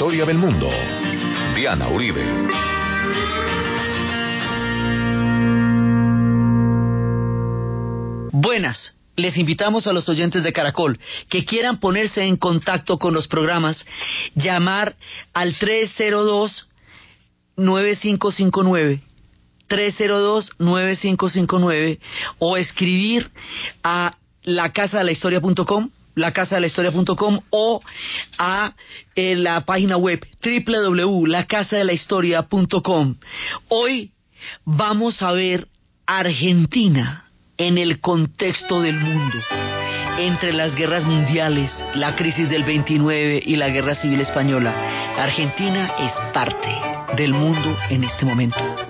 historia del mundo. Diana Uribe. Buenas. Les invitamos a los oyentes de Caracol que quieran ponerse en contacto con los programas, llamar al 302 9559 302-9559 o escribir a la casa la casa de la historia.com o a eh, la página web www.lacasadelahistoria.com. Hoy vamos a ver Argentina en el contexto del mundo. Entre las guerras mundiales, la crisis del 29 y la guerra civil española, Argentina es parte del mundo en este momento.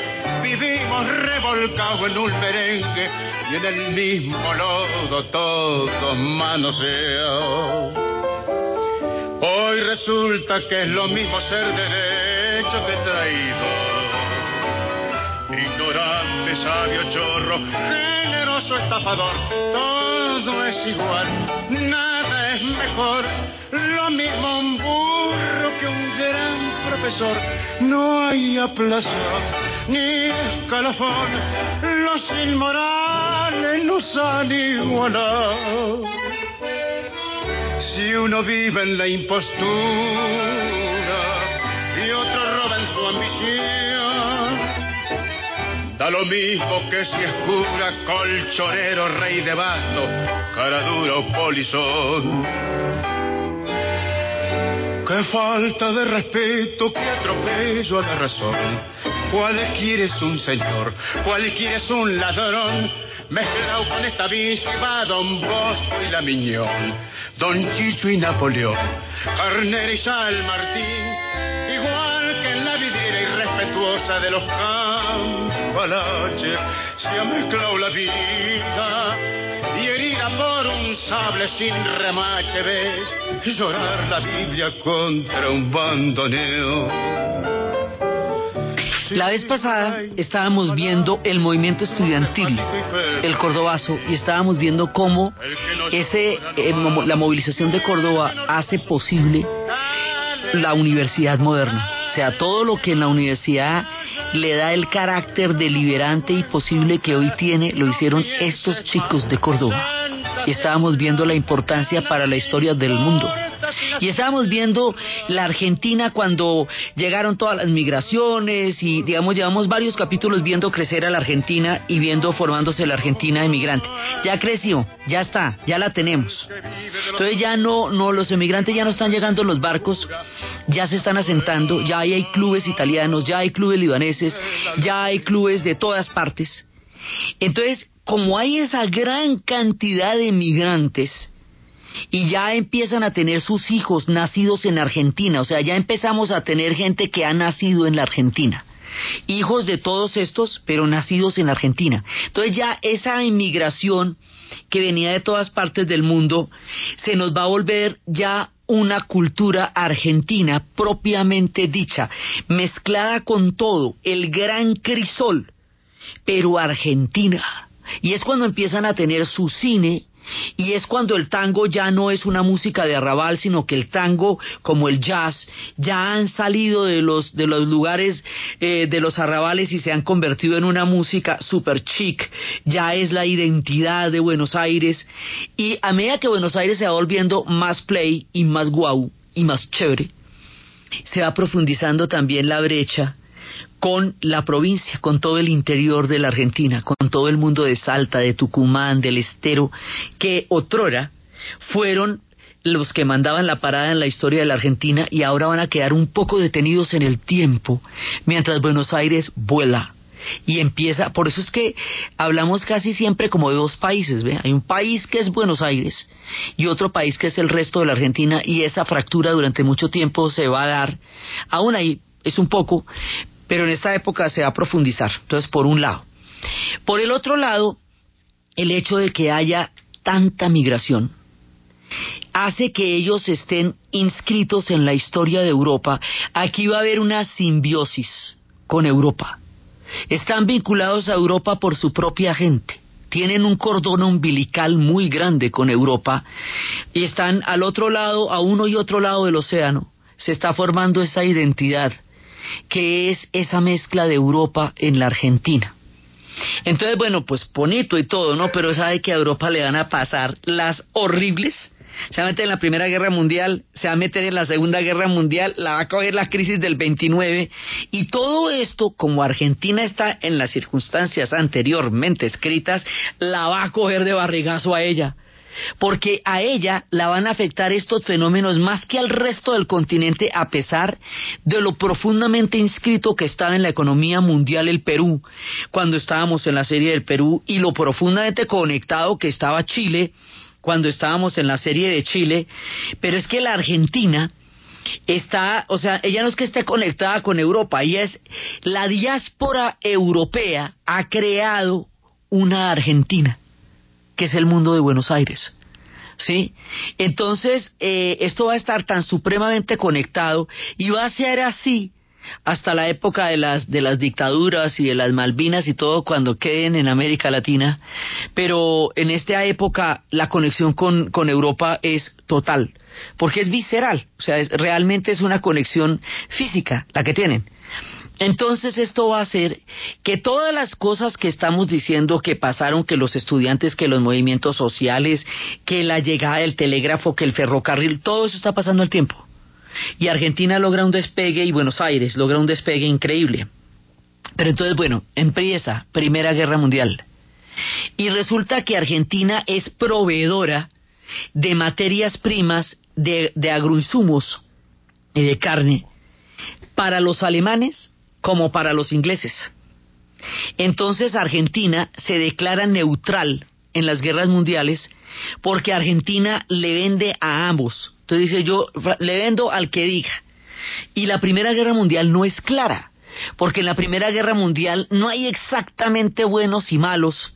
vivimos revolcados en un merengue y en el mismo lodo todos manoseados. Hoy resulta que es lo mismo ser derecho que traído. Ignorante, sabio, chorro, generoso, estafador, todo es igual, nada es mejor. Lo mismo un burro que un gran profesor, no hay aplazo ni escalafón, los inmorales nos han igualado. Si uno vive en la impostura y otro roba en su ambición, da lo mismo que si es cura, colchonero, rey de basto, cara dura o polizón. Qué falta de respeto, qué atropello a la razón Cualquiera es un señor, cualquiera es un ladrón, mezclado con esta que va Don Bosco y la Miñón, Don Chicho y Napoleón, Carnera y San Martín, igual que en la vidriera irrespetuosa de los campalaches, se ha mezclado la vida y herida por un sable sin remache ves llorar la Biblia contra un bandoneo. La vez pasada estábamos viendo el movimiento estudiantil, el cordobazo, y estábamos viendo cómo ese, eh, la movilización de Córdoba hace posible la universidad moderna. O sea, todo lo que en la universidad le da el carácter deliberante y posible que hoy tiene, lo hicieron estos chicos de Córdoba. Estábamos viendo la importancia para la historia del mundo. Y estábamos viendo la Argentina cuando llegaron todas las migraciones y, digamos, llevamos varios capítulos viendo crecer a la Argentina y viendo formándose la Argentina emigrante. Ya creció, ya está, ya la tenemos. Entonces ya no, no, los emigrantes ya no están llegando los barcos, ya se están asentando, ya hay clubes italianos, ya hay clubes libaneses, ya hay clubes de todas partes. Entonces, como hay esa gran cantidad de migrantes, y ya empiezan a tener sus hijos nacidos en Argentina, o sea, ya empezamos a tener gente que ha nacido en la Argentina. Hijos de todos estos, pero nacidos en Argentina. Entonces ya esa inmigración que venía de todas partes del mundo se nos va a volver ya una cultura argentina propiamente dicha, mezclada con todo, el gran crisol, pero argentina. Y es cuando empiezan a tener su cine, y es cuando el tango ya no es una música de arrabal, sino que el tango, como el jazz, ya han salido de los, de los lugares eh, de los arrabales y se han convertido en una música super chic, ya es la identidad de Buenos Aires. Y a medida que Buenos Aires se va volviendo más play y más guau y más chévere, se va profundizando también la brecha con la provincia, con todo el interior de la Argentina, con todo el mundo de Salta, de Tucumán, del Estero, que otrora fueron los que mandaban la parada en la historia de la Argentina y ahora van a quedar un poco detenidos en el tiempo, mientras Buenos Aires vuela y empieza, por eso es que hablamos casi siempre como de dos países, ¿ve? Hay un país que es Buenos Aires y otro país que es el resto de la Argentina y esa fractura durante mucho tiempo se va a dar, aún ahí es un poco, pero en esta época se va a profundizar. Entonces, por un lado. Por el otro lado, el hecho de que haya tanta migración hace que ellos estén inscritos en la historia de Europa. Aquí va a haber una simbiosis con Europa. Están vinculados a Europa por su propia gente. Tienen un cordón umbilical muy grande con Europa y están al otro lado, a uno y otro lado del océano. Se está formando esa identidad que es esa mezcla de Europa en la Argentina. Entonces, bueno, pues bonito y todo, ¿no? Pero sabe que a Europa le van a pasar las horribles. Se va a meter en la Primera Guerra Mundial, se va a meter en la Segunda Guerra Mundial, la va a coger la crisis del 29 y todo esto, como Argentina está en las circunstancias anteriormente escritas, la va a coger de barrigazo a ella porque a ella la van a afectar estos fenómenos más que al resto del continente a pesar de lo profundamente inscrito que estaba en la economía mundial el Perú cuando estábamos en la serie del Perú y lo profundamente conectado que estaba Chile cuando estábamos en la serie de Chile, pero es que la Argentina está, o sea, ella no es que esté conectada con Europa, ella es la diáspora europea ha creado una Argentina que es el mundo de Buenos Aires. ¿Sí? Entonces, eh, esto va a estar tan supremamente conectado y va a ser así hasta la época de las, de las dictaduras y de las Malvinas y todo cuando queden en América Latina, pero en esta época la conexión con, con Europa es total, porque es visceral, o sea, es, realmente es una conexión física la que tienen. Entonces esto va a hacer que todas las cosas que estamos diciendo que pasaron, que los estudiantes, que los movimientos sociales, que la llegada del telégrafo, que el ferrocarril, todo eso está pasando el tiempo. Y Argentina logra un despegue y Buenos Aires logra un despegue increíble. Pero entonces, bueno, empieza Primera Guerra Mundial. Y resulta que Argentina es proveedora de materias primas, de, de agroinsumos y de carne para los alemanes como para los ingleses. Entonces Argentina se declara neutral en las guerras mundiales porque Argentina le vende a ambos. Entonces dice yo le vendo al que diga. Y la Primera Guerra Mundial no es clara, porque en la Primera Guerra Mundial no hay exactamente buenos y malos,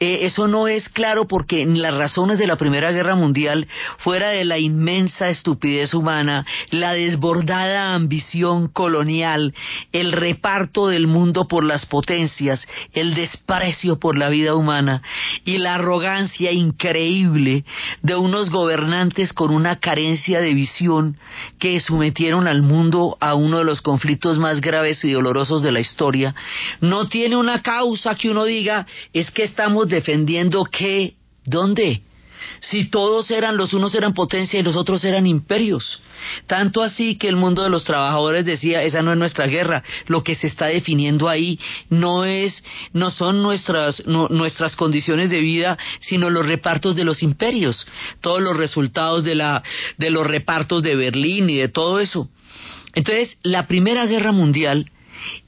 eh, eso no es claro porque las razones de la Primera Guerra Mundial, fuera de la inmensa estupidez humana, la desbordada ambición colonial, el reparto del mundo por las potencias, el desprecio por la vida humana y la arrogancia increíble de unos gobernantes con una carencia de visión que sometieron al mundo a uno de los conflictos más graves y dolorosos de la historia, no tiene una causa que uno diga es que estamos defendiendo que, ¿dónde? Si todos eran, los unos eran potencia y los otros eran imperios. Tanto así que el mundo de los trabajadores decía, esa no es nuestra guerra, lo que se está definiendo ahí no es, no son nuestras, nuestras condiciones de vida, sino los repartos de los imperios, todos los resultados de la, de los repartos de Berlín y de todo eso. Entonces, la Primera Guerra Mundial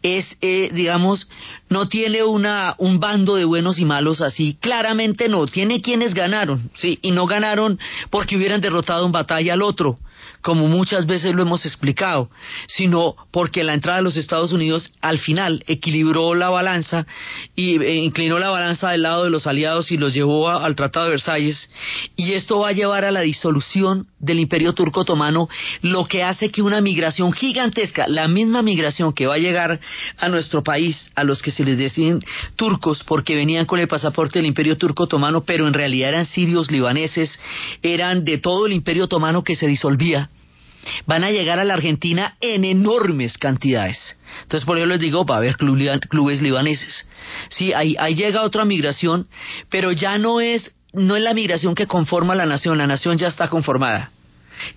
es, eh, digamos, no tiene una, un bando de buenos y malos así, claramente no, tiene quienes ganaron, sí, y no ganaron porque hubieran derrotado en batalla al otro, como muchas veces lo hemos explicado, sino porque la entrada de los Estados Unidos al final equilibró la balanza y e inclinó la balanza del lado de los aliados y los llevó al Tratado de Versalles. Y esto va a llevar a la disolución del Imperio Turco Otomano, lo que hace que una migración gigantesca, la misma migración que va a llegar a nuestro país, a los que se les decían turcos porque venían con el pasaporte del Imperio Turco Otomano, pero en realidad eran sirios, libaneses, eran de todo el Imperio Otomano que se disolvía van a llegar a la Argentina en enormes cantidades. Entonces, por eso les digo, va a haber clubes libaneses. Sí, ahí, ahí llega otra migración, pero ya no es, no es la migración que conforma la nación, la nación ya está conformada.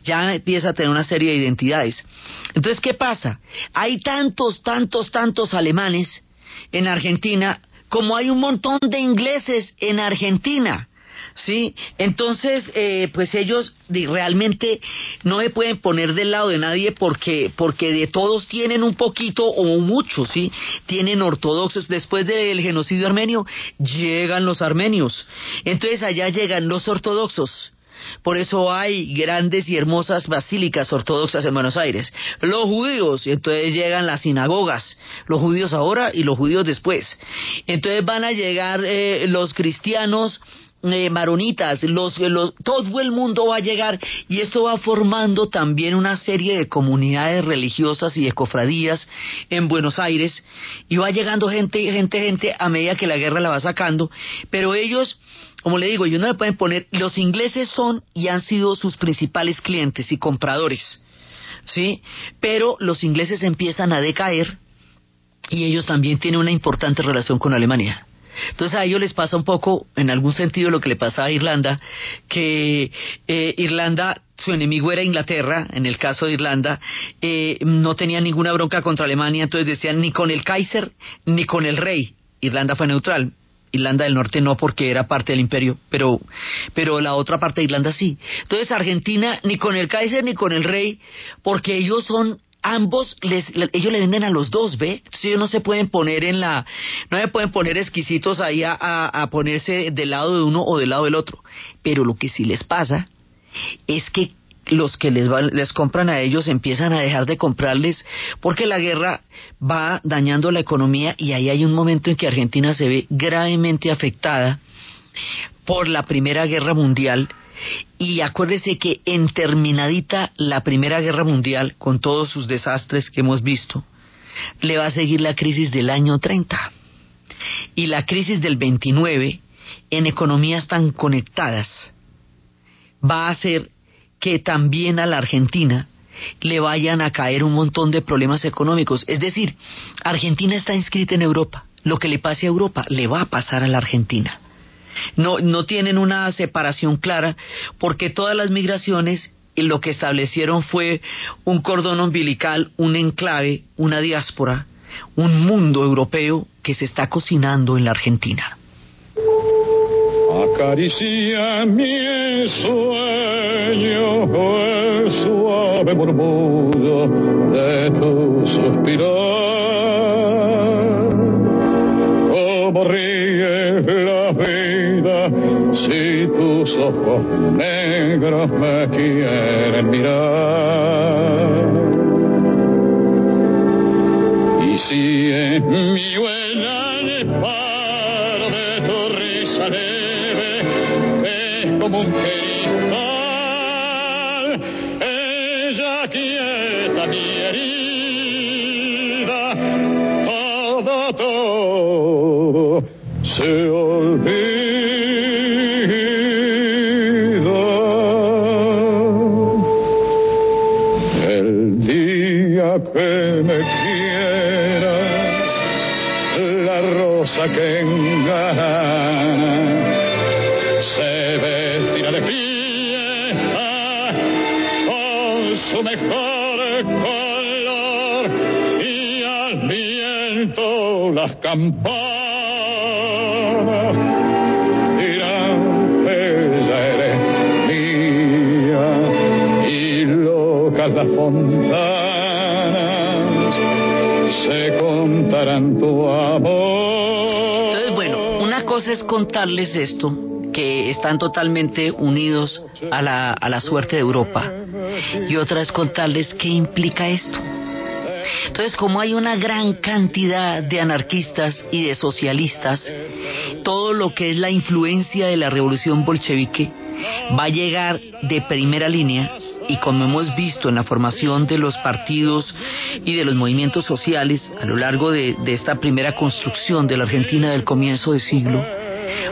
Ya empieza a tener una serie de identidades. Entonces, ¿qué pasa? Hay tantos, tantos, tantos alemanes en Argentina como hay un montón de ingleses en Argentina. Sí, entonces, eh, pues ellos realmente no se pueden poner del lado de nadie porque, porque de todos tienen un poquito o mucho, sí, tienen ortodoxos. Después del genocidio armenio llegan los armenios, entonces allá llegan los ortodoxos. Por eso hay grandes y hermosas basílicas ortodoxas en Buenos Aires. Los judíos, entonces llegan las sinagogas, los judíos ahora y los judíos después. Entonces van a llegar eh, los cristianos eh, maronitas, los, los, todo el mundo va a llegar y esto va formando también una serie de comunidades religiosas y de cofradías en Buenos Aires y va llegando gente, gente, gente a medida que la guerra la va sacando, pero ellos como le digo, ellos no le pueden poner, los ingleses son y han sido sus principales clientes y compradores, ¿sí? Pero los ingleses empiezan a decaer y ellos también tienen una importante relación con Alemania. Entonces a ellos les pasa un poco, en algún sentido, lo que le pasa a Irlanda, que eh, Irlanda su enemigo era Inglaterra, en el caso de Irlanda, eh, no tenía ninguna bronca contra Alemania, entonces decían ni con el Kaiser ni con el rey. Irlanda fue neutral. Irlanda del Norte no porque era parte del imperio, pero, pero la otra parte de Irlanda sí. Entonces Argentina ni con el Kaiser ni con el rey, porque ellos son ambos les, ellos le venden a los dos, ¿ve? Entonces ellos no se pueden poner en la, no se pueden poner exquisitos ahí a, a, ponerse del lado de uno o del lado del otro. Pero lo que sí les pasa es que los que les, les compran a ellos empiezan a dejar de comprarles porque la guerra va dañando la economía y ahí hay un momento en que Argentina se ve gravemente afectada por la Primera Guerra Mundial y acuérdese que en terminadita la Primera Guerra Mundial, con todos sus desastres que hemos visto, le va a seguir la crisis del año 30 y la crisis del 29 en economías tan conectadas va a hacer que también a la Argentina le vayan a caer un montón de problemas económicos. Es decir, Argentina está inscrita en Europa. Lo que le pase a Europa le va a pasar a la Argentina. No, tienen una separación clara porque todas las migraciones lo que establecieron fue un cordón umbilical, un enclave, una diáspora, un mundo europeo que se está cocinando en la Argentina. Acaricia mi sueño suave murmullo de tu ríe tus ojos negros me quieren mirar. Y si en mi buena como un cristal. Rosa que engana mejor color y al viento las campanas. Dirán ella eres mía y locas las fontanas cosa es contarles esto que están totalmente unidos a la, a la suerte de Europa y otra es contarles qué implica esto. Entonces, como hay una gran cantidad de anarquistas y de socialistas, todo lo que es la influencia de la revolución bolchevique va a llegar de primera línea y como hemos visto en la formación de los partidos y de los movimientos sociales a lo largo de, esta primera construcción de la Argentina del comienzo de siglo,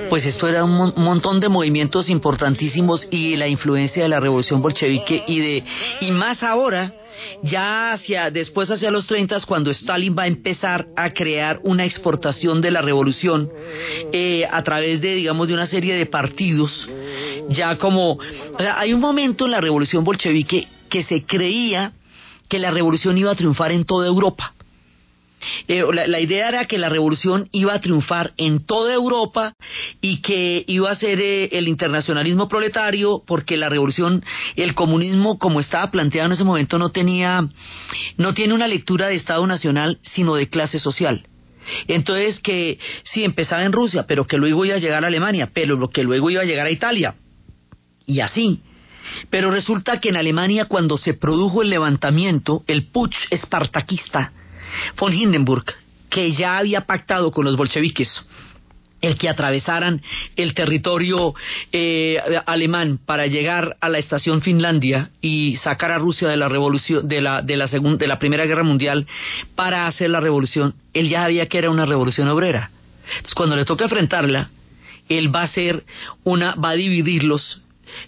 pues esto era un montón de movimientos importantísimos y la influencia de la revolución bolchevique y de y más ahora ya hacia después hacia los 30 cuando Stalin va a empezar a crear una exportación de la revolución eh, a través de digamos de una serie de partidos ya como hay un momento en la revolución bolchevique que se creía que la revolución iba a triunfar en toda Europa eh, la, la, idea era que la revolución iba a triunfar en toda Europa y que iba a ser eh, el internacionalismo proletario porque la revolución, el comunismo como estaba planteado en ese momento no tenía, no tiene una lectura de Estado nacional sino de clase social. Entonces que sí empezaba en Rusia, pero que luego iba a llegar a Alemania, pero que luego iba a llegar a Italia. Y así. Pero resulta que en Alemania cuando se produjo el levantamiento, el putsch espartaquista, von Hindenburg, que ya había pactado con los bolcheviques el que atravesaran el territorio eh, alemán para llegar a la estación Finlandia y sacar a Rusia de la revolución de la de la segunda de la primera guerra mundial para hacer la revolución él ya sabía que era una revolución obrera entonces cuando le toca enfrentarla él va a hacer una va a dividirlos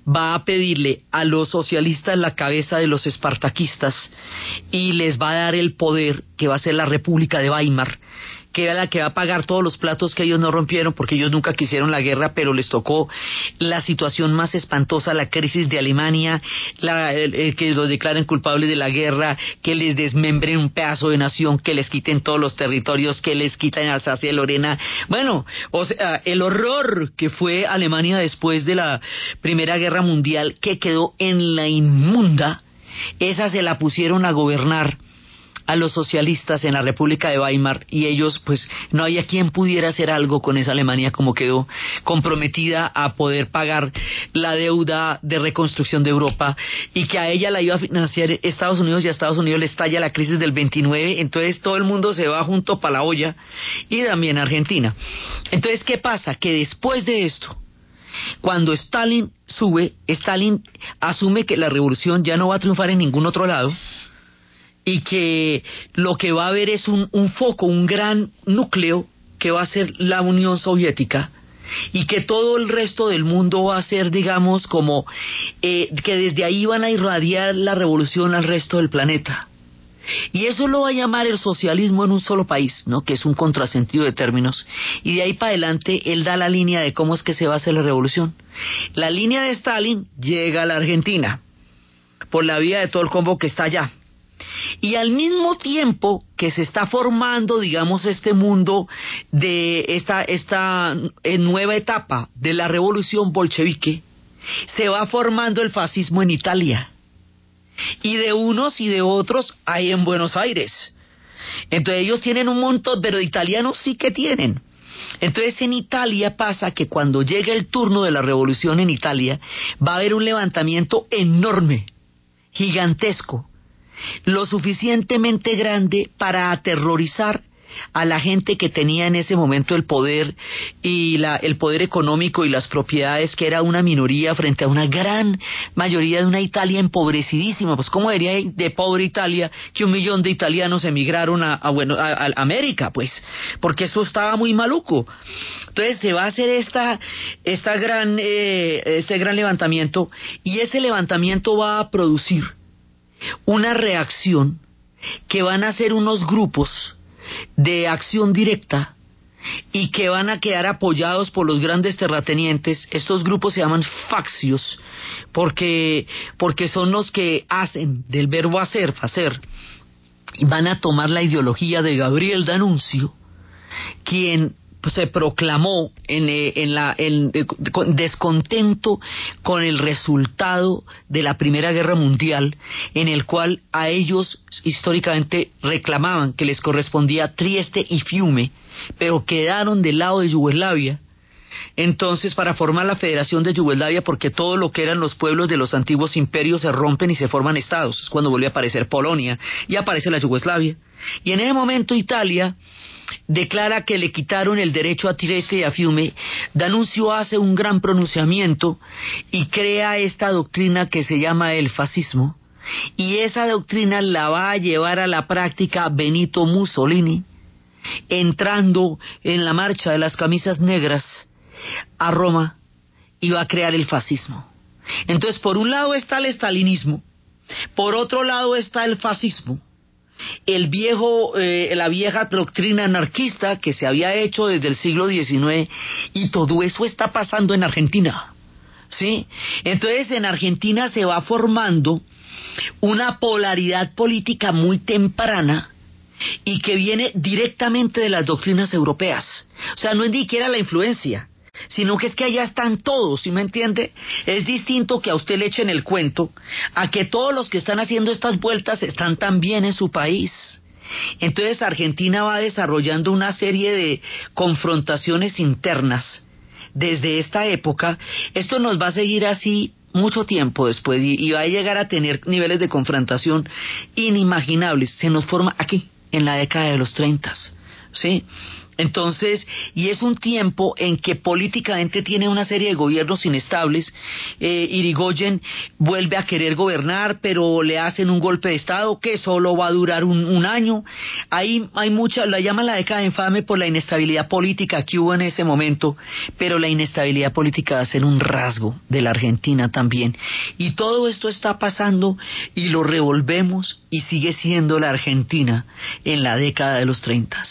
va a pedirle a los socialistas la cabeza de los espartaquistas y les va a dar el poder que va a ser la República de Weimar que era la que va a pagar todos los platos que ellos no rompieron porque ellos nunca quisieron la guerra, pero les tocó la situación más espantosa, la crisis de Alemania, la, que los declaren culpables de la guerra, que les desmembren un pedazo de nación, que les quiten todos los territorios, que les quiten Alsacia y Lorena. Bueno, o sea, el horror que fue Alemania después de la Primera Guerra Mundial, que quedó en la inmunda, esa se la pusieron a gobernar a los socialistas en la República de Weimar y ellos pues no había quien pudiera hacer algo con esa Alemania como quedó comprometida a poder pagar la deuda de reconstrucción de Europa y que a ella la iba a financiar Estados Unidos y a Estados Unidos le estalla la crisis del 29 entonces todo el mundo se va junto para la olla y también Argentina entonces ¿qué pasa? que después de esto cuando Stalin sube, Stalin asume que la revolución ya no va a triunfar en ningún otro lado, y que lo que va a haber es un, foco, un gran núcleo que va a ser la Unión Soviética y que todo el resto del mundo va a ser, digamos, como eh, que desde ahí van a irradiar la revolución al resto del planeta. Y eso lo va a llamar el socialismo en un solo país, ¿no? Que es un contrasentido de términos. Y de ahí para adelante él da la línea de cómo es que se va a hacer la revolución. La línea de Stalin llega a la Argentina por la vía de todo el combo que está allá y al mismo tiempo que se está formando, digamos, este mundo de esta, esta eh, nueva etapa de la revolución bolchevique, se va formando el fascismo en Italia. Y de unos y de otros hay en Buenos Aires. Entonces ellos tienen un montón, pero italianos sí que tienen. Entonces en Italia pasa que cuando llega el turno de la revolución en Italia, va a haber un levantamiento enorme, gigantesco, lo suficientemente grande para aterrorizar a la gente que tenía en ese momento el poder y la, el poder económico y las propiedades, que era una minoría frente a una gran mayoría de una Italia empobrecidísima. Pues, ¿cómo diría de pobre Italia que un millón de italianos emigraron a, bueno, a, América? Pues, porque eso estaba muy maluco. Entonces, se va a hacer esta, esta gran, eh, este gran levantamiento y ese levantamiento va a producir una reacción que van a ser unos grupos de acción directa y que van a quedar apoyados por los grandes terratenientes. Estos grupos se llaman faccios porque, porque son los que hacen del verbo hacer, hacer, y van a tomar la ideología de Gabriel D'Annunzio, quien se proclamó en, eh, en la en, eh, descontento con el resultado de la Primera Guerra Mundial, en el cual a ellos históricamente reclamaban que les correspondía Trieste y Fiume, pero quedaron del lado de Yugoslavia. Entonces, para formar la Federación de Yugoslavia, porque todo lo que eran los pueblos de los antiguos imperios se rompen y se forman estados, es cuando vuelve a aparecer Polonia y aparece la Yugoslavia. Y en ese momento Italia declara que le quitaron el derecho a Trieste y a Fiume, Danuncio hace un gran pronunciamiento y crea esta doctrina que se llama el fascismo, y esa doctrina la va a llevar a la práctica Benito Mussolini, entrando en la marcha de las camisas negras a Roma y va a crear el fascismo. Entonces, por un lado está el estalinismo, por otro lado está el fascismo, el viejo, eh, la vieja doctrina anarquista que se había hecho desde el siglo XIX y todo eso está pasando en Argentina. ¿Sí? Entonces en Argentina se va formando una polaridad política muy temprana y que viene directamente de las doctrinas europeas. O sea, no es ni siquiera la influencia, sino que es que allá están todos, ¿sí me entiende? Es distinto que a usted le echen el cuento, a que todos los que están haciendo estas vueltas están también en su país. Entonces Argentina va desarrollando una serie de confrontaciones internas desde esta época. Esto nos va a seguir así mucho tiempo después y, va a llegar a tener niveles de confrontación inimaginables. Se nos forma aquí, en la década de los 30. ¿sí? Entonces, y es un tiempo en que políticamente tiene una serie de gobiernos inestables. Eh, Irigoyen vuelve a querer gobernar, pero le hacen un golpe de Estado que solo va a durar un, año. Ahí hay mucha, la llaman la década infame por la inestabilidad política que hubo en ese momento, pero la inestabilidad política va a ser un rasgo de la Argentina también. Y todo esto está pasando y lo revolvemos y sigue siendo la Argentina en la década de los 30.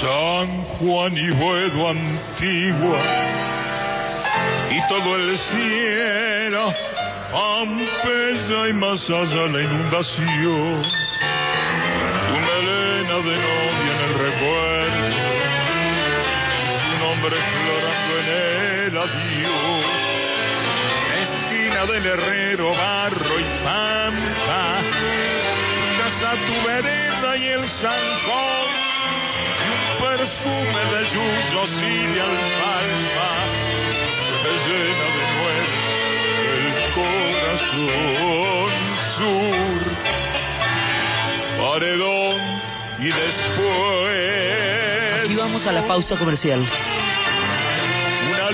San Juan y Buedo antigua y todo el cielo, Pompeya y más allá la inundación, tu melena de novia en el recuerdo, nombre florando en el adiós, esquina del herrero, barro y pampa, casa tu vereda y el zancón perfume de yuyos y de alfalfa que llena de nuez el corazón sur. Paredón y después. Aquí vamos a la pausa comercial.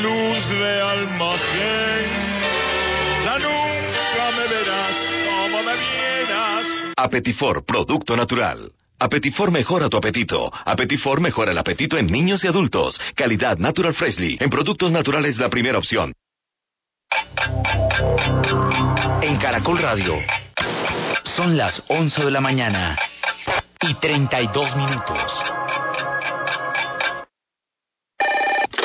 Luz de almacén. Ya nunca me verás como me vieras. Apetifor, producto natural. Apetifor mejora tu apetito. Apetifor mejora el apetito en niños y adultos. Calidad Natural Freshly. En productos naturales la primera opción. En Caracol Radio. Son las 11 de la mañana y 32 minutos.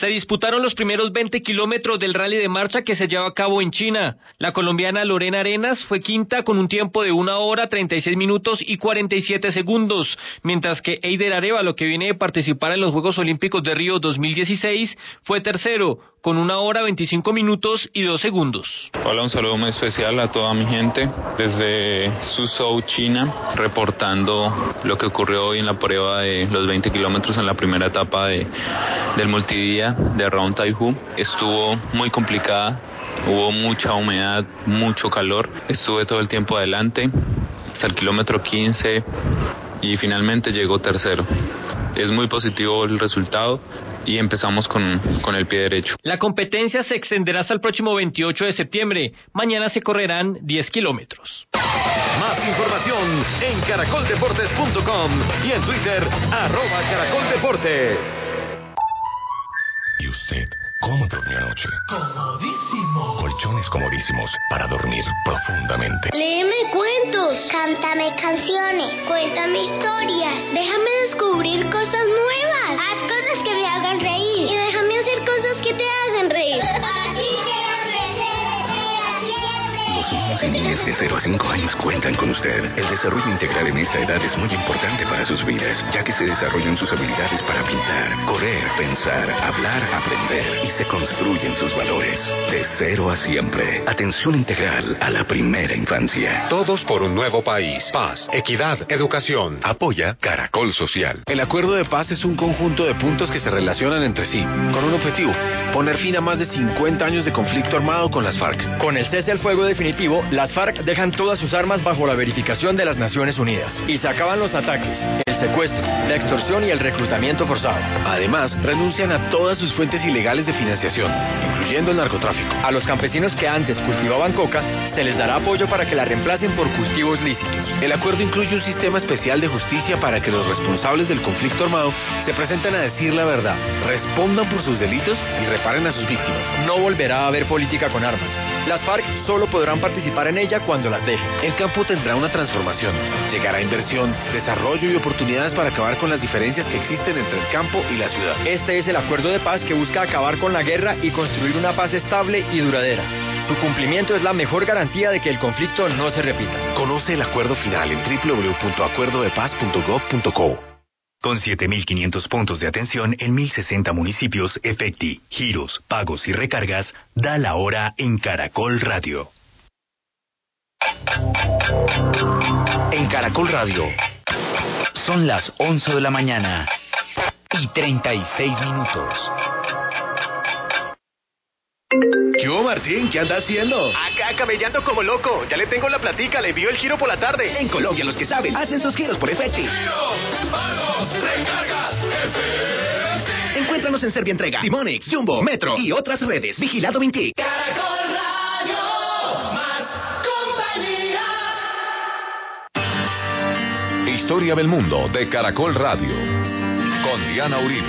Se disputaron los primeros 20 kilómetros del rally de marcha que se llevó a cabo en China. La colombiana Lorena Arenas fue quinta con un tiempo de una hora 36 minutos y 47 segundos, mientras que Eider Arevalo, que viene de participar en los Juegos Olímpicos de Río 2016, fue tercero con una hora 25 minutos y dos segundos. Hola, un saludo muy especial a toda mi gente desde Suzhou, China, reportando lo que ocurrió hoy en la prueba de los 20 kilómetros en la primera etapa de, del multidía de Round Taihu. Estuvo muy complicada, hubo mucha humedad, mucho calor. Estuve todo el tiempo adelante hasta el kilómetro 15 y finalmente llegó tercero. Es muy positivo el resultado y empezamos con, con el pie derecho. La competencia se extenderá hasta el próximo 28 de septiembre. Mañana se correrán 10 kilómetros. Más información en caracoldeportes.com y en Twitter, arroba caracoldeportes. ¿Y usted cómo durmió anoche? Comodísimo. Colchones comodísimos para dormir profundamente. Léeme cuentos, cántame canciones, cuéntame historias, déjame descubrir cosas nuevas, de 0 a 5 años cuentan con usted. El desarrollo integral en esta edad es muy importante para sus vidas, ya que se desarrollan sus habilidades para pintar, correr, pensar, hablar, aprender y se construyen sus valores. De cero a siempre. Atención integral a la primera infancia. Todos por un nuevo país. Paz, equidad, educación. Apoya Caracol Social. El acuerdo de paz es un conjunto de puntos que se relacionan entre sí, con un objetivo, poner fin a más de 50 años de conflicto armado con las FARC. Con el cese al fuego definitivo, las FARC dejan todas sus armas bajo la verificación de las Naciones Unidas y se acaban los ataques, el secuestro, la extorsión y el reclutamiento forzado. Además, renuncian a todas sus fuentes ilegales de financiación, incluyendo el narcotráfico. A los campesinos que antes cultivaban coca, se les dará apoyo para que la reemplacen por cultivos lícitos. El acuerdo incluye un sistema especial de justicia para que los responsables del conflicto armado se presenten a decir la verdad, respondan por sus delitos y reparen a sus víctimas. No volverá a haber política con armas. Las FARC solo podrán participar en ella cuando las dejen. El campo tendrá una transformación. Llegará inversión, desarrollo y oportunidades para acabar con las diferencias que existen entre el campo y la ciudad. Este es el acuerdo de paz que busca acabar con la guerra y construir una paz estable y duradera. Su cumplimiento es la mejor garantía de que el conflicto no se repita. Conoce el acuerdo final en www.acuerdodepaz.gov.co. Con 7.500 puntos de atención en 1.060 municipios, Efecti, giros, pagos y recargas, da la hora en Caracol Radio. En Caracol Radio, son las 11 de la mañana y 36 minutos. ¿Qué hubo, Martín? ¿Qué anda haciendo? Acá camellando como loco. Ya le tengo la platica, le envío el giro por la tarde. En Colombia, los que saben, hacen sus giros por Efecti. recargas, Encuéntranos en Servientrega, Timonix, Jumbo, Metro y otras redes. Vigilado Mintic. Caracol Historia del mundo de Caracol Radio. Con Diana Uribe.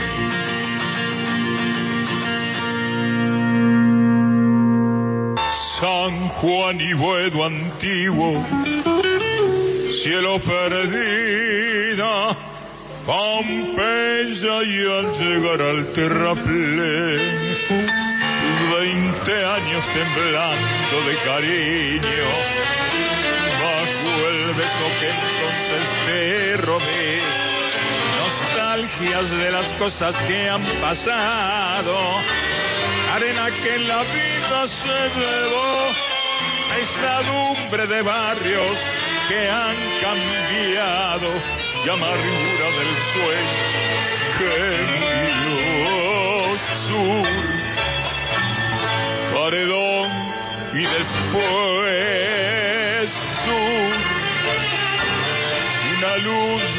San Juan y Buedo antiguo, cielo perdida, Pompeya y al llegar al terraplén, tus veinte años temblando de cariño, beso que entonces te robé, nostalgias de las cosas que han pasado. Arena que en la vida se llevó, pesadumbre de barrios que han cambiado. Y amargura del sueño que murió sur, paredón y después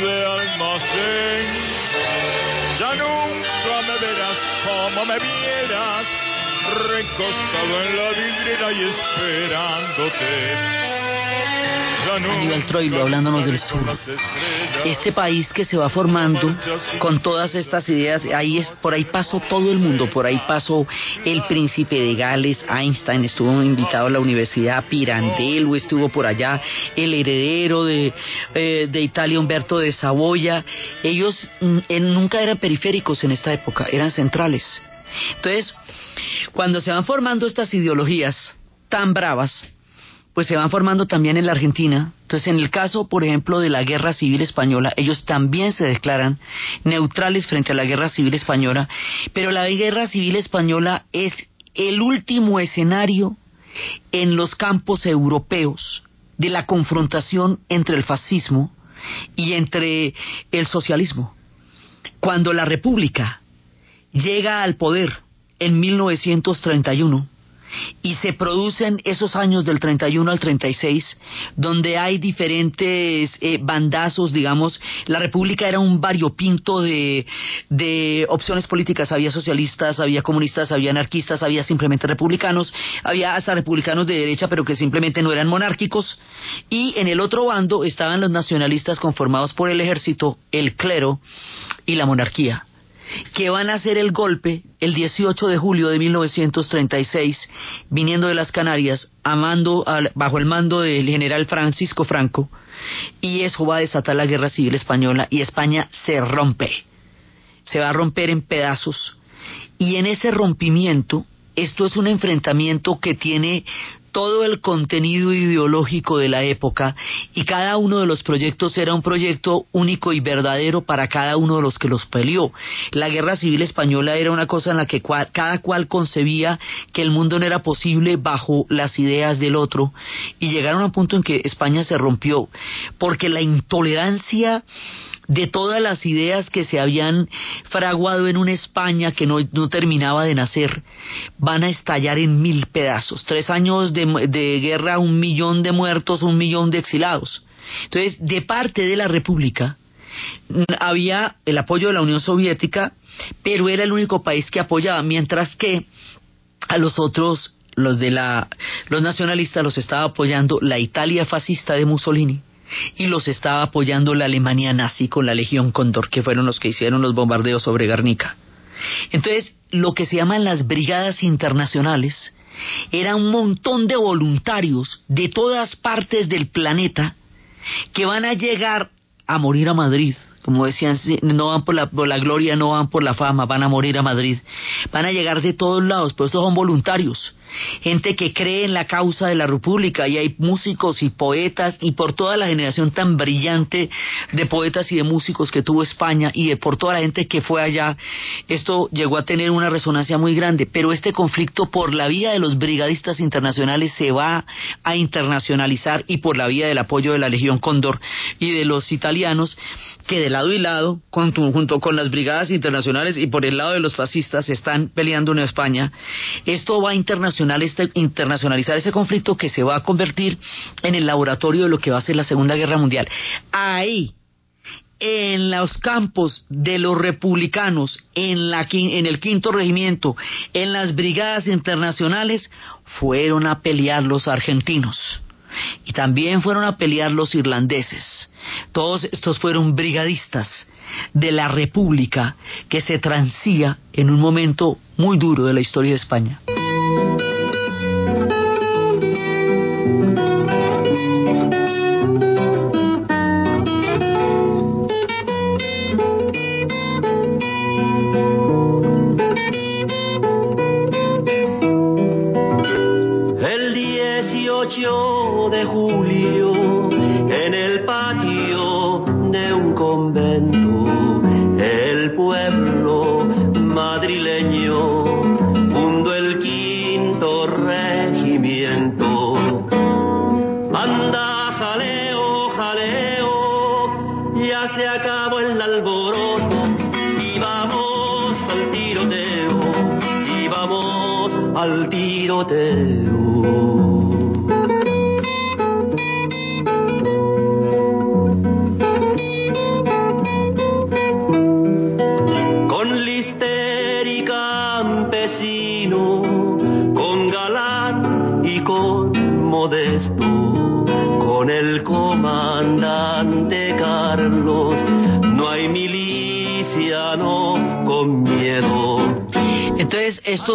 de almacén ya nunca me verás como me vieras, recostado en la vidriera y esperándote. Aníbal Troilo hablándonos del sur. Este país que se va formando con todas estas ideas, ahí es, por ahí pasó todo el mundo, por ahí pasó el príncipe de Gales, Einstein estuvo invitado a la universidad, Pirandello estuvo por allá, el heredero de, eh, de Italia, Humberto de Saboya. Ellos mm, nunca eran periféricos en esta época, eran centrales. Entonces, cuando se van formando estas ideologías tan bravas, pues se van formando también en la Argentina. Entonces, en el caso, por ejemplo, de la Guerra Civil Española, ellos también se declaran neutrales frente a la Guerra Civil Española, pero la Guerra Civil Española es el último escenario en los campos europeos de la confrontación entre el fascismo y entre el socialismo. Cuando la República llega al poder en 1931, y se producen esos años del 31 al 36 donde hay diferentes eh, bandazos, digamos, la República era un variopinto de, de opciones políticas, había socialistas, había comunistas, había anarquistas, había simplemente republicanos, había hasta republicanos de derecha pero que simplemente no eran monárquicos. Y en el otro bando estaban los nacionalistas conformados por el ejército, el clero y la monarquía que van a hacer el golpe el 18 de julio de 1936, viniendo de las Canarias, bajo el mando del general Francisco Franco, y eso va a desatar la guerra civil española y España se rompe, se va a romper en pedazos, y en ese rompimiento, esto es un enfrentamiento que tiene todo el contenido ideológico de la época y cada uno de los proyectos era un proyecto único y verdadero para cada uno de los que los peleó. La guerra civil española era una cosa en la que cada cual concebía que el mundo no era posible bajo las ideas del otro y llegaron a un punto en que España se rompió porque la intolerancia de todas las ideas que se habían fraguado en una España que no, terminaba de nacer, van a estallar en mil pedazos. Tres años de, de guerra, un millón de muertos, un millón de exilados. Entonces, de parte de la República, había el apoyo de la Unión Soviética, pero era el único país que apoyaba, mientras que a los otros, los de la, los nacionalistas los estaba apoyando la Italia fascista de Mussolini y los estaba apoyando la Alemania nazi con la Legión Cóndor, que fueron los que hicieron los bombardeos sobre Guernica. Entonces, lo que se llaman las brigadas internacionales era un montón de voluntarios de todas partes del planeta que van a llegar a morir a Madrid. Como decían, no van por la, por la gloria, no van por la fama, van a morir a Madrid. Van a llegar de todos lados, pero estos son voluntarios gente que cree en la causa de la República y hay músicos y poetas y por toda la generación tan brillante de poetas y de músicos que tuvo España y de por toda la gente que fue allá, esto llegó a tener una resonancia muy grande, pero este conflicto por la vía de los brigadistas internacionales se va a internacionalizar y por la vía del apoyo de la Legión Cóndor y de los italianos que de lado y lado, junto con las brigadas internacionales y por el lado de los fascistas, están peleando en España. Esto va a internacionalizar este, internacionalizar ese conflicto que se va a convertir en el laboratorio de lo que va a ser la Segunda Guerra Mundial. Ahí, en los campos de los republicanos, en, la, en el quinto regimiento, en las brigadas internacionales, fueron a pelear los argentinos y también fueron a pelear los irlandeses. Todos estos fueron brigadistas de la República que se transía en un momento muy duro de la historia de España.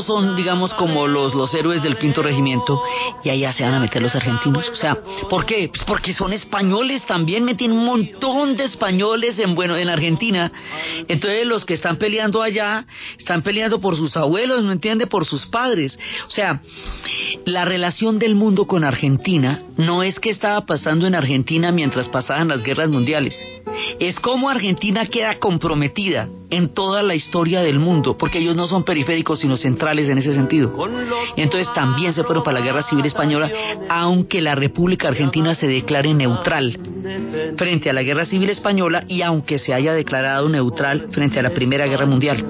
Son, digamos, como los, los héroes del quinto regimiento, y allá se van a meter los argentinos. O sea, ¿por qué? Pues porque son españoles también, meten un montón de españoles en, bueno, en Argentina. Entonces los que están peleando allá, están peleando por sus abuelos, ¿no entiende? Por sus padres. O sea, la relación del mundo con Argentina no es que estaba pasando en Argentina mientras pasaban las guerras mundiales. Es como Argentina queda comprometida en toda la historia del mundo, porque ellos no son periféricos sino centrales en ese sentido. Y entonces también se fueron para la Guerra Civil Española, aunque la República Argentina se declare neutral frente a la Guerra Civil Española y aunque se haya declarado neutral frente a la Primera Guerra Mundial.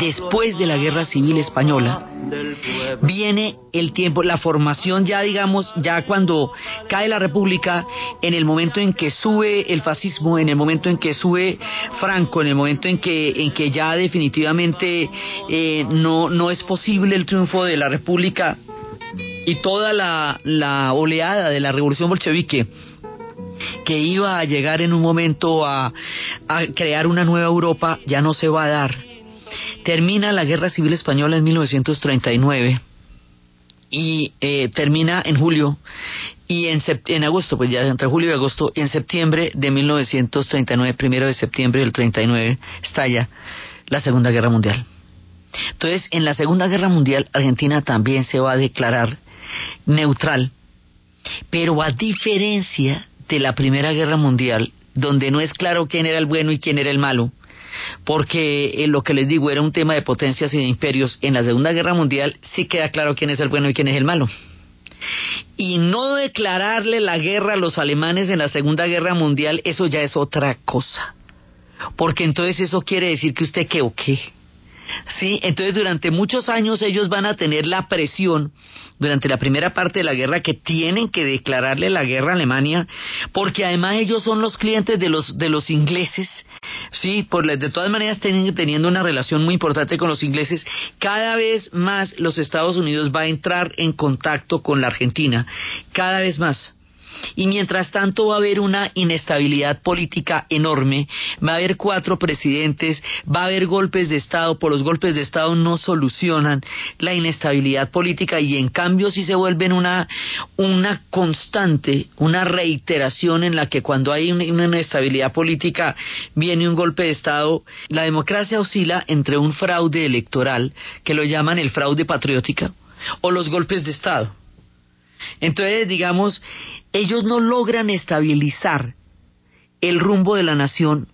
Después de la Guerra Civil Española, viene el tiempo, la formación ya digamos, ya cuando cae la República, en el momento en que sube el fascismo, en el momento en que sube Franco, en el momento en que, en que ya definitivamente eh, no, no es posible el triunfo de la República y toda la, la oleada de la revolución bolchevique que iba a llegar en un momento a, a crear una nueva Europa ya no se va a dar Termina la Guerra Civil Española en 1939 y eh, termina en julio y en, en agosto, pues ya entre julio y agosto, y en septiembre de 1939, primero de septiembre del 39, estalla la Segunda Guerra Mundial. Entonces, en la Segunda Guerra Mundial, Argentina también se va a declarar neutral. Pero a diferencia de la Primera Guerra Mundial, donde no es claro quién era el bueno y quién era el malo, porque eh, lo que les digo era un tema de potencias y de imperios, en la Segunda Guerra Mundial sí queda claro quién es el bueno y quién es el malo. Y no declararle la guerra a los alemanes en la Segunda Guerra Mundial, eso ya es otra cosa. Porque entonces eso quiere decir que usted qué o qué. Sí, entonces durante muchos años ellos van a tener la presión durante la primera parte de la guerra que tienen que declararle la guerra a Alemania porque además ellos son los clientes de los de los ingleses. Sí, por de todas maneras teniendo una relación muy importante con los ingleses, cada vez más los Estados Unidos va a entrar en contacto con la Argentina, cada vez más. Y mientras tanto va a haber una inestabilidad política enorme, va a haber cuatro presidentes, va a haber golpes de Estado, por los golpes de Estado no solucionan la inestabilidad política y en cambio sí se vuelven una, una constante, una reiteración en la que cuando hay una inestabilidad política viene un golpe de Estado, la democracia oscila entre un fraude electoral, que lo llaman el fraude patriótica, o los golpes de Estado. Entonces, digamos, ellos no logran estabilizar el rumbo de la nación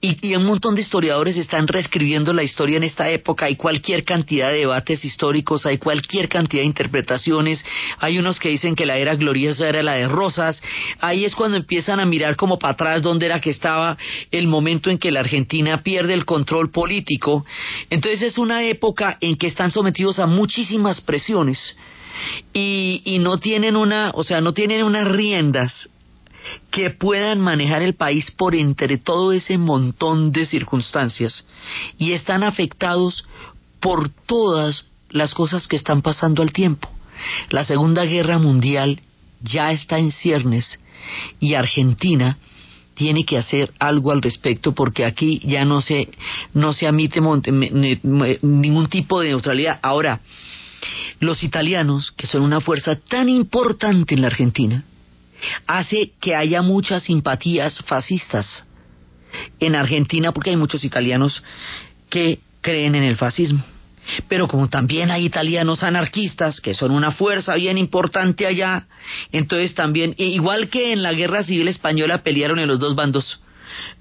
y, un montón de historiadores están reescribiendo la historia en esta época. Hay cualquier cantidad de debates históricos, hay cualquier cantidad de interpretaciones. Hay unos que dicen que la era gloriosa era la de Rosas. Ahí es cuando empiezan a mirar como para atrás dónde era que estaba el momento en que la Argentina pierde el control político. Entonces es una época en que están sometidos a muchísimas presiones y, y no tienen una, o sea, no tienen unas riendas que puedan manejar el país por entre todo ese montón de circunstancias y están afectados por todas las cosas que están pasando al tiempo. La Segunda Guerra Mundial ya está en ciernes y Argentina tiene que hacer algo al respecto porque aquí ya no se no se admite ningún tipo de neutralidad. Ahora, los italianos, que son una fuerza tan importante en la Argentina, hace que haya muchas simpatías fascistas en Argentina porque hay muchos italianos que creen en el fascismo. Pero como también hay italianos anarquistas, que son una fuerza bien importante allá, entonces también, e igual que en la guerra civil española pelearon en los dos bandos,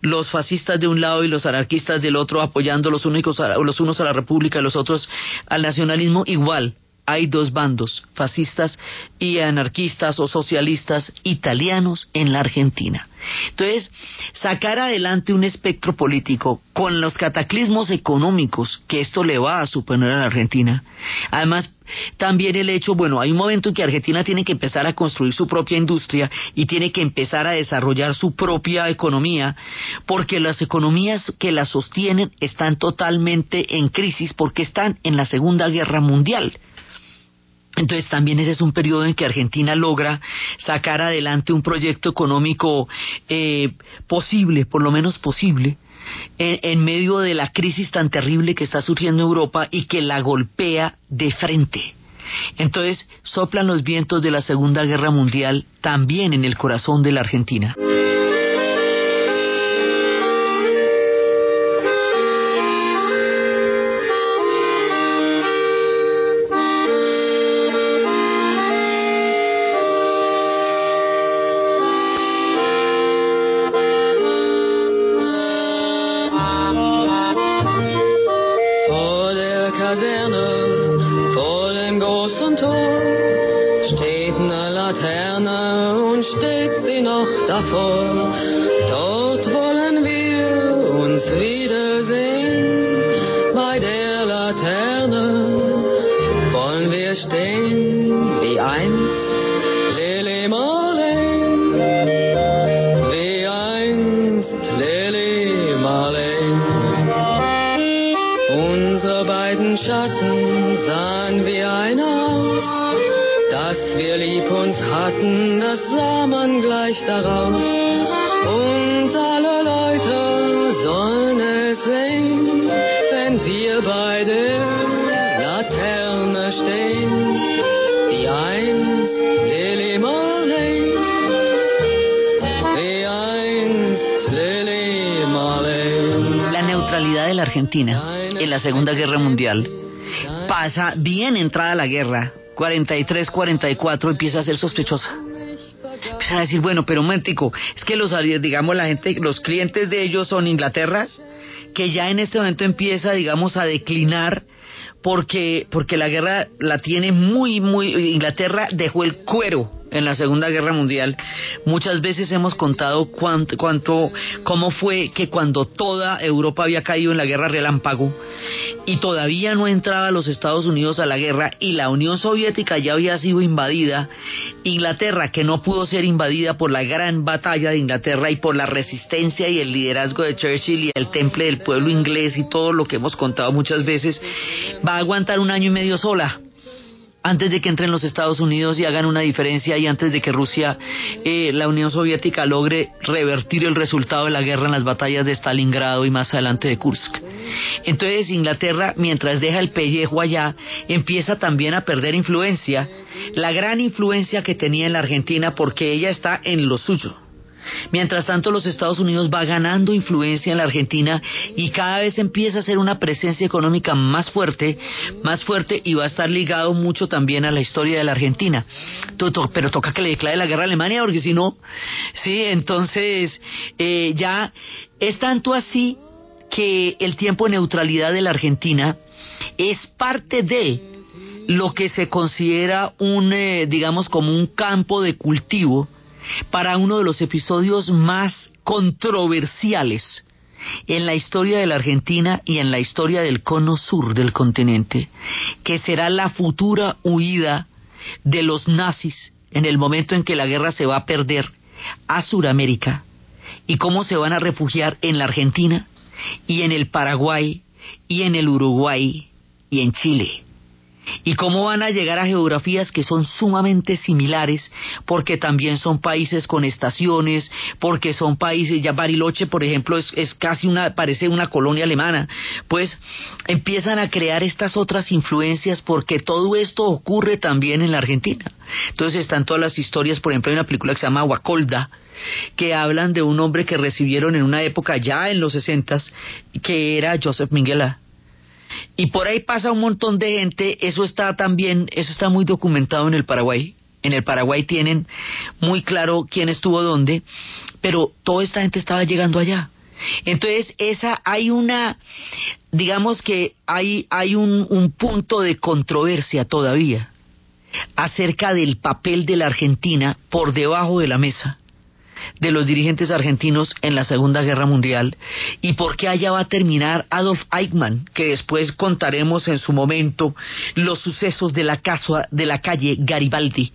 los fascistas de un lado y los anarquistas del otro apoyando los, únicos los unos a la república y los otros al nacionalismo, igual hay dos bandos, fascistas y anarquistas o socialistas italianos en la Argentina. Entonces, sacar adelante un espectro político con los cataclismos económicos que esto le va a suponer a la Argentina, además también el hecho, bueno, hay un momento en que Argentina tiene que empezar a construir su propia industria y tiene que empezar a desarrollar su propia economía, porque las economías que la sostienen están totalmente en crisis porque están en la Segunda Guerra Mundial. Entonces también ese es un periodo en que Argentina logra sacar adelante un proyecto económico eh, posible, por lo menos posible, en, en, medio de la crisis tan terrible que está surgiendo en Europa y que la golpea de frente. Entonces soplan los vientos de la Segunda Guerra Mundial también en el corazón de la Argentina. Pasa bien entrada la guerra 43, 44 empieza a ser sospechosa. Empiezan a decir, bueno, pero un momentico, es que los, digamos, la gente, los clientes de ellos son Inglaterra, que ya en este momento empieza, digamos, a declinar porque, porque la guerra la tiene muy, muy, Inglaterra dejó el cuero en la Segunda Guerra Mundial. Muchas veces hemos contado cuánto, cuánto, cómo fue que cuando toda Europa había caído en la guerra relámpago y todavía no entraba los Estados Unidos a la guerra y la Unión Soviética ya había sido invadida, Inglaterra, que no pudo ser invadida por la gran batalla de Inglaterra y por la resistencia y el liderazgo de Churchill y el temple del pueblo inglés y todo lo que hemos contado muchas veces, va a aguantar un año y medio sola antes de que entren los Estados Unidos y hagan una diferencia y antes de que Rusia, eh, la Unión Soviética, logre revertir el resultado de la guerra en las batallas de Stalingrado y más adelante de Kursk. Entonces Inglaterra, mientras deja el pellejo allá, empieza también a perder influencia, la gran influencia que tenía en la Argentina porque ella está en lo suyo Mientras tanto, los Estados Unidos va ganando influencia en la Argentina y cada vez empieza a ser una presencia económica más fuerte, más fuerte y va a estar ligado mucho también a la historia de la Argentina. Pero toca que le declare la guerra a Alemania porque si no, sí, entonces eh, ya es tanto así que el tiempo de neutralidad de la Argentina es parte de lo que se considera un, eh, digamos, como un campo de cultivo para uno de los episodios más controversiales en la historia de la Argentina y en la historia del cono sur del continente, que será la futura huida de los nazis en el momento en que la guerra se va a perder a Sudamérica y cómo se van a refugiar en la Argentina y en el Paraguay y en el Uruguay y en Chile y cómo van a llegar a geografías que son sumamente similares, porque también son países con estaciones, porque son países, ya Bariloche, por ejemplo, es, casi una, parece una colonia alemana, pues empiezan a crear estas otras influencias porque todo esto ocurre también en la Argentina. Entonces están todas las historias, por ejemplo, hay una película que se llama Huacolda, que hablan de un hombre que recibieron en una época ya en los sesentas, que era Joseph Minguela y por ahí pasa un montón de gente, eso está también, eso está muy documentado en el Paraguay. En el Paraguay tienen muy claro quién estuvo dónde, pero toda esta gente estaba llegando allá. Entonces, esa hay una, digamos que hay, hay un, un punto de controversia todavía acerca del papel de la Argentina por debajo de la mesa de los dirigentes argentinos en la Segunda Guerra Mundial y por qué allá va a terminar Adolf Eichmann, que después contaremos en su momento los sucesos de la, casa, de la calle Garibaldi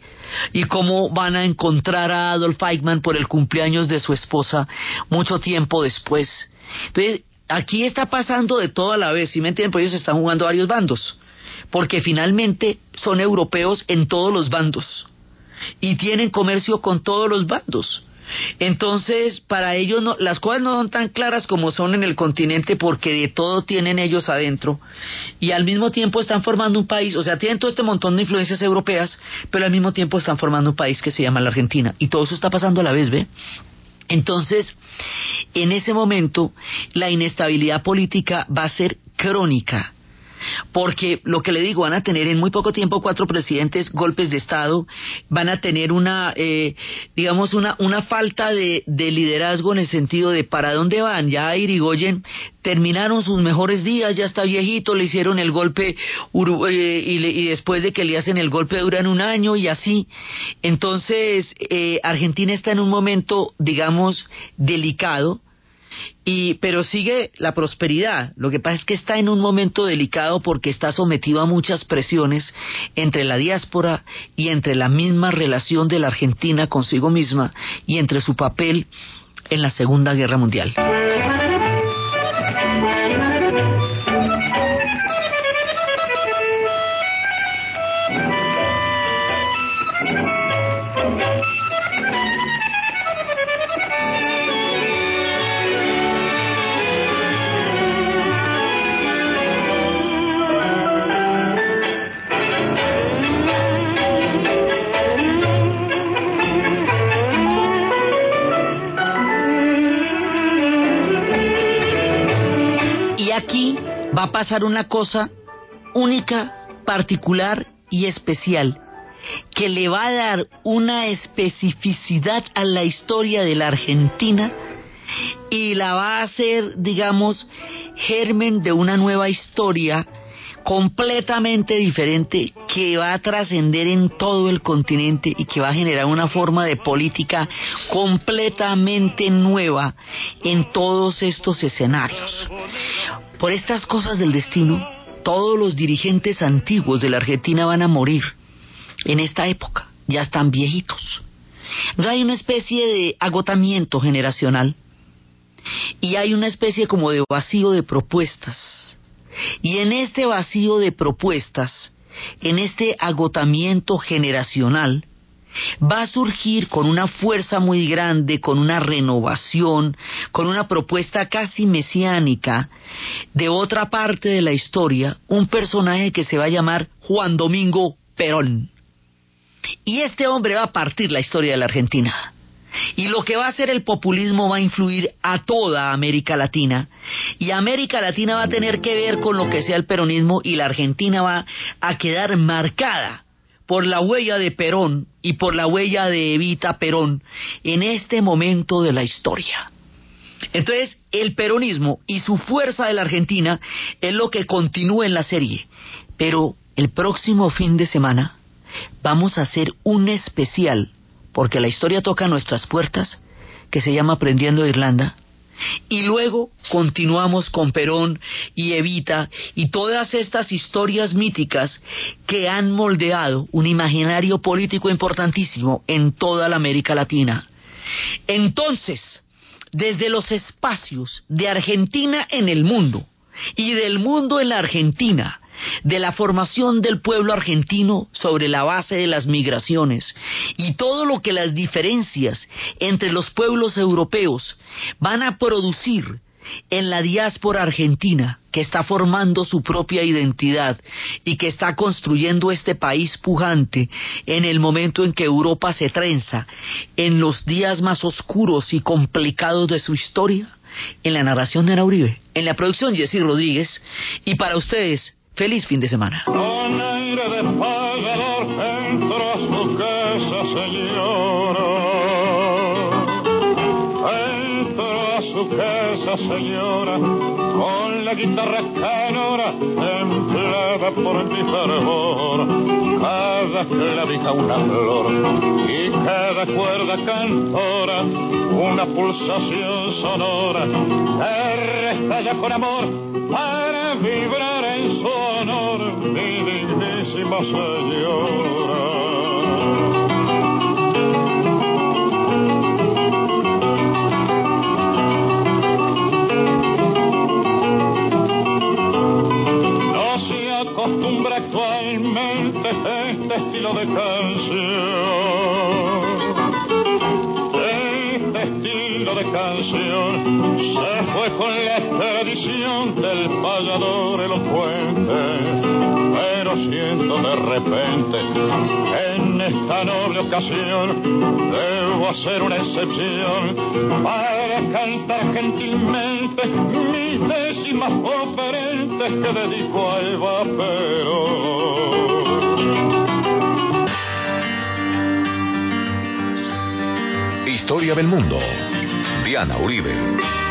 y cómo van a encontrar a Adolf Eichmann por el cumpleaños de su esposa mucho tiempo después. Entonces, aquí está pasando de todo a la vez, si me entienden, pues ellos están jugando varios bandos, porque finalmente son europeos en todos los bandos y tienen comercio con todos los bandos. Entonces, para ellos no, las cosas no son tan claras como son en el continente porque de todo tienen ellos adentro. Y al mismo tiempo están formando un país, o sea, tienen todo este montón de influencias europeas, pero al mismo tiempo están formando un país que se llama la Argentina. Y todo eso está pasando a la vez, ¿ve? Entonces, en ese momento, la inestabilidad política va a ser crónica porque lo que le digo, van a tener en muy poco tiempo cuatro presidentes golpes de Estado, van a tener una, eh, digamos, una, una falta de, de, liderazgo en el sentido de para dónde van. Ya Irigoyen terminaron sus mejores días, ya está viejito, le hicieron el golpe eh, y, después de que le hacen el golpe duran un año y así. Entonces, eh, Argentina está en un momento, digamos, delicado y pero sigue la prosperidad. Lo que pasa es que está en un momento delicado porque está sometido a muchas presiones entre la diáspora y entre la misma relación de la Argentina consigo misma y entre su papel en la Segunda Guerra Mundial. Pasar una cosa única, particular y especial que le va a dar una especificidad a la historia de la Argentina y la va a hacer, digamos, germen de una nueva historia completamente diferente que va a trascender en todo el continente y que va a generar una forma de política completamente nueva en todos estos escenarios. Por estas cosas del destino, todos los dirigentes antiguos de la Argentina van a morir en esta época, ya están viejitos. hay una especie de agotamiento generacional y hay una especie como de vacío de propuestas. Y en este vacío de propuestas, en este agotamiento generacional, va a surgir con una fuerza muy grande, con una renovación, con una propuesta casi mesiánica de otra parte de la historia, un personaje que se va a llamar Juan Domingo Perón. Y este hombre va a partir la historia de la Argentina. Y lo que va a hacer el populismo va a influir a toda América Latina. Y América Latina va a tener que ver con lo que sea el peronismo y la Argentina va a quedar marcada por la huella de Perón y por la huella de Evita Perón en este momento de la historia. Entonces, el peronismo y su fuerza de la Argentina es lo que continúa en la serie. Pero el próximo fin de semana vamos a hacer un especial porque la historia toca nuestras puertas, que se llama Aprendiendo Irlanda, y luego continuamos con Perón y Evita y todas estas historias míticas que han moldeado un imaginario político importantísimo en toda la América Latina. Entonces, desde los espacios de Argentina en el mundo y del mundo en la Argentina, de la formación del pueblo argentino sobre la base de las migraciones y todo lo que las diferencias entre los pueblos europeos van a producir en la diáspora argentina que está formando su propia identidad y que está construyendo este país pujante en el momento en que Europa se trenza en los días más oscuros y complicados de su historia, en la narración de Ana Uribe, en la producción Jessy Rodríguez. Y para ustedes Feliz fin de semana. Con aire de pagador entró a su casa, señora. Entró a su casa, señora, con la guitarra canora templada por mi fervor. Cada clavija una flor y cada cuerda cantora una pulsación sonora que ya con amor para vibrar canción de canción se fue con la tradición del payador elocuente. Siento de repente. En esta noble ocasión debo hacer una excepción. Para cantar gentilmente mis décimas oferentes que dedico a Eva Historia del mundo. Diana Uribe.